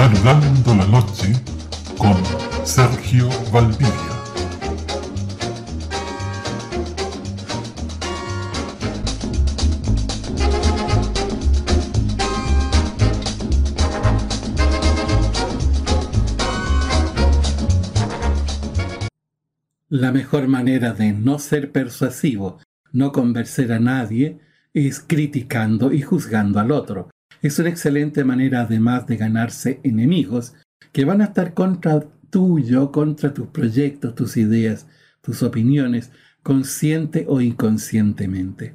Saludando la noche con Sergio Valdivia. La mejor manera de no ser persuasivo, no convencer a nadie, es criticando y juzgando al otro. Es una excelente manera además de ganarse enemigos que van a estar contra tuyo, contra tus proyectos, tus ideas, tus opiniones, consciente o inconscientemente.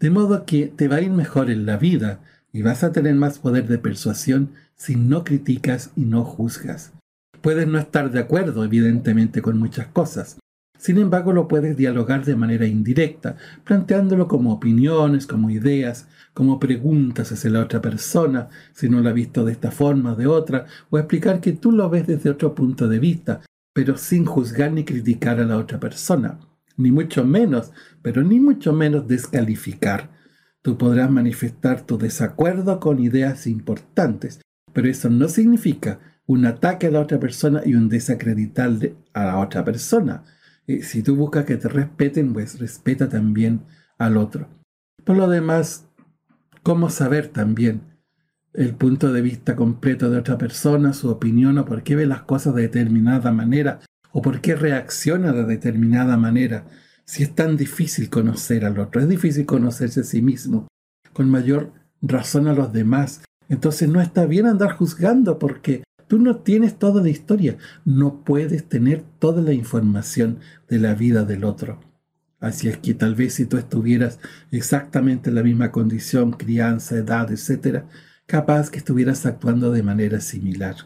De modo que te va a ir mejor en la vida y vas a tener más poder de persuasión si no criticas y no juzgas. Puedes no estar de acuerdo, evidentemente, con muchas cosas, sin embargo, lo puedes dialogar de manera indirecta, planteándolo como opiniones, como ideas, como preguntas hacia la otra persona, si no lo ha visto de esta forma o de otra, o explicar que tú lo ves desde otro punto de vista, pero sin juzgar ni criticar a la otra persona. Ni mucho menos, pero ni mucho menos descalificar. Tú podrás manifestar tu desacuerdo con ideas importantes, pero eso no significa un ataque a la otra persona y un desacreditar a la otra persona si tú buscas que te respeten, pues respeta también al otro. Por lo demás, ¿cómo saber también el punto de vista completo de otra persona, su opinión o por qué ve las cosas de determinada manera o por qué reacciona de determinada manera? Si es tan difícil conocer al otro, es difícil conocerse a sí mismo, con mayor razón a los demás. Entonces no está bien andar juzgando porque Tú no tienes toda la historia, no puedes tener toda la información de la vida del otro. Así es que tal vez si tú estuvieras exactamente en la misma condición, crianza, edad, etc., capaz que estuvieras actuando de manera similar.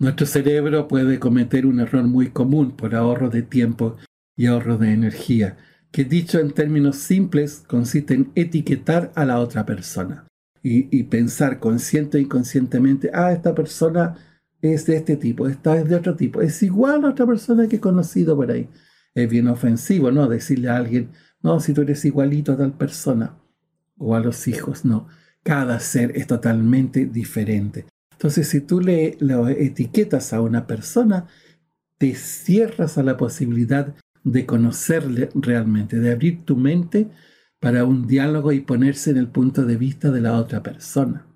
Nuestro cerebro puede cometer un error muy común por ahorro de tiempo y ahorro de energía, que dicho en términos simples consiste en etiquetar a la otra persona y, pensar consciente e inconscientemente, ah, esta persona es de este tipo, esta es de otro tipo, es igual a otra persona que he conocido por ahí. Es bien ofensivo, ¿no? Decirle a alguien, no, si tú eres igualito a tal persona, o a los hijos, no. Cada ser es totalmente diferente. Entonces, si tú le etiquetas a una persona, te cierras a la posibilidad de conocerle realmente, de abrir tu mente para un diálogo y ponerse en el punto de vista de la otra persona.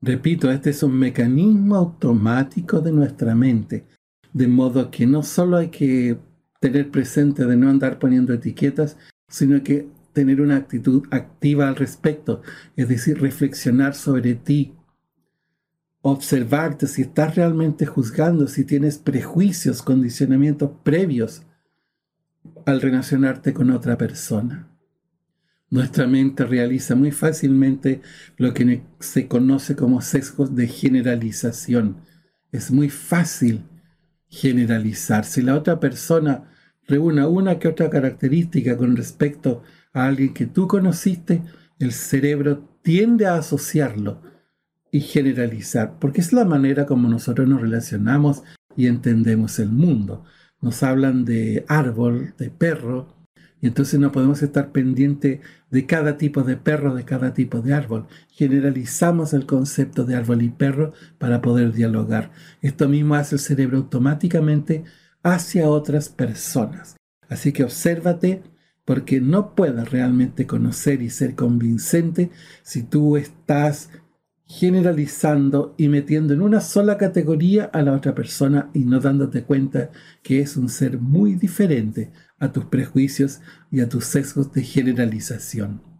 Repito, este es un mecanismo automático de nuestra mente, de modo que no solo hay que tener presente de no andar poniendo etiquetas, sino que tener una actitud activa al respecto, es decir, reflexionar sobre ti, observarte si estás realmente juzgando, si tienes prejuicios, condicionamientos previos al relacionarte con otra persona. Nuestra mente realiza muy fácilmente lo que se conoce como sesgos de generalización. Es muy fácil generalizar. Si la otra persona reúne una que otra característica con respecto a alguien que tú conociste, el cerebro tiende a asociarlo y generalizar, porque es la manera como nosotros nos relacionamos y entendemos el mundo. Nos hablan de árbol, de perro, y entonces no podemos estar pendiente de cada tipo de perro, de cada tipo de árbol. Generalizamos el concepto de árbol y perro para poder dialogar. Esto mismo hace el cerebro automáticamente hacia otras personas. Así que obsérvate porque no puedes realmente conocer y ser convincente si tú estás generalizando y metiendo en una sola categoría a la otra persona y no dándote cuenta que es un ser muy diferente a tus prejuicios y a tus sesgos de generalización.